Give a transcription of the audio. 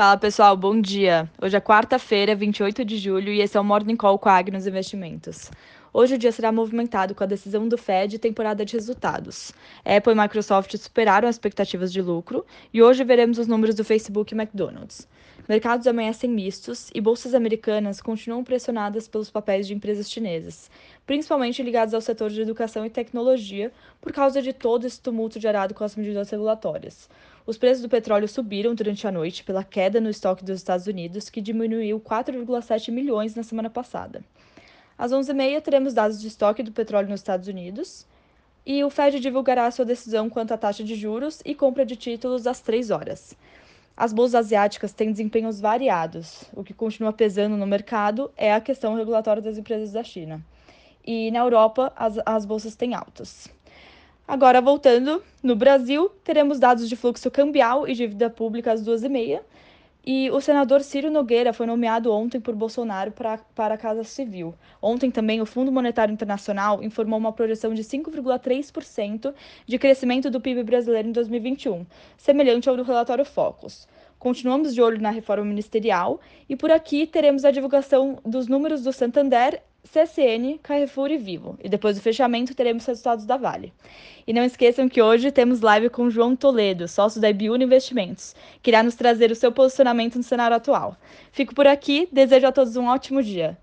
Fala pessoal, bom dia. Hoje é quarta-feira, 28 de julho, e esse é o Morning Call com a Agnos Investimentos. Hoje o dia será movimentado com a decisão do Fed e temporada de resultados. Apple e Microsoft superaram as expectativas de lucro e hoje veremos os números do Facebook e McDonald's. Mercados amanhecem mistos e bolsas americanas continuam pressionadas pelos papéis de empresas chinesas, principalmente ligados ao setor de educação e tecnologia, por causa de todo esse tumulto gerado com as medidas regulatórias. Os preços do petróleo subiram durante a noite pela queda no estoque dos Estados Unidos, que diminuiu 4,7 milhões na semana passada. Às 11h30 teremos dados de estoque do petróleo nos Estados Unidos e o Fed divulgará sua decisão quanto à taxa de juros e compra de títulos às 3 horas. As bolsas asiáticas têm desempenhos variados. O que continua pesando no mercado é a questão regulatória das empresas da China. E na Europa, as, as bolsas têm altas. Agora, voltando, no Brasil, teremos dados de fluxo cambial e dívida pública às 2h30 e o senador Ciro Nogueira foi nomeado ontem por Bolsonaro pra, para a Casa Civil. Ontem também o Fundo Monetário Internacional informou uma projeção de 5,3% de crescimento do PIB brasileiro em 2021, semelhante ao do relatório Focus. Continuamos de olho na reforma ministerial e por aqui teremos a divulgação dos números do Santander CSN, Carrefour e Vivo. E depois do fechamento teremos resultados da Vale. E não esqueçam que hoje temos live com João Toledo, sócio da Ibiúna Investimentos, que irá nos trazer o seu posicionamento no cenário atual. Fico por aqui, desejo a todos um ótimo dia.